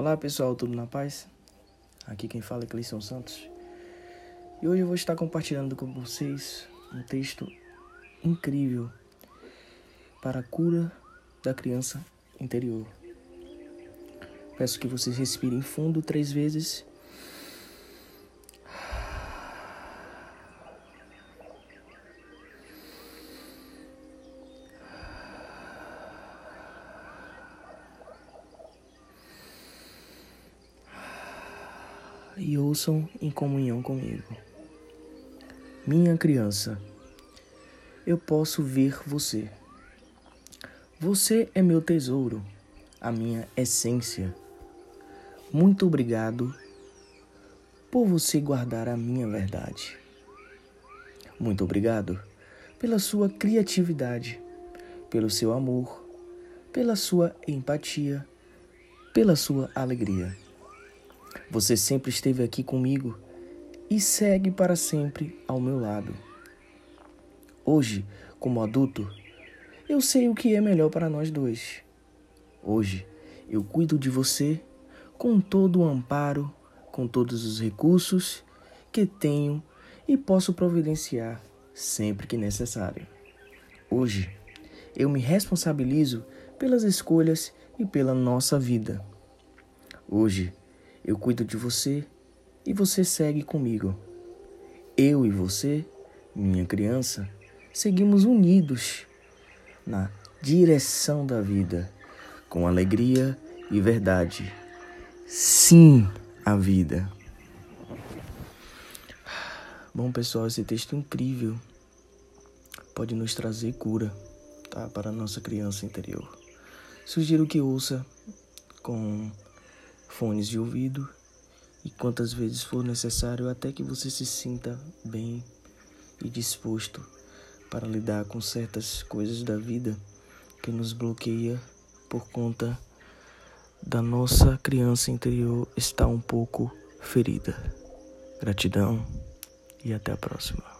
Olá pessoal, tudo na paz? Aqui quem fala é Cleison Santos e hoje eu vou estar compartilhando com vocês um texto incrível para a cura da criança interior. Peço que vocês respirem fundo três vezes e ouçam em comunhão comigo. Minha criança, eu posso ver você. Você é meu tesouro, a minha essência. Muito obrigado por você guardar a minha verdade. Muito obrigado pela sua criatividade, pelo seu amor, pela sua empatia, pela sua alegria. Você sempre esteve aqui comigo e segue para sempre ao meu lado. Hoje, como adulto, eu sei o que é melhor para nós dois. Hoje, eu cuido de você com todo o amparo, com todos os recursos que tenho e posso providenciar sempre que necessário. Hoje, eu me responsabilizo pelas escolhas e pela nossa vida. Hoje, eu cuido de você e você segue comigo. Eu e você, minha criança, seguimos unidos na direção da vida, com alegria e verdade. Sim, a vida. Bom, pessoal, esse texto incrível pode nos trazer cura tá, para a nossa criança interior. Sugiro que ouça com fones de ouvido e quantas vezes for necessário até que você se sinta bem e disposto para lidar com certas coisas da vida que nos bloqueia por conta da nossa criança interior estar um pouco ferida. Gratidão e até a próxima.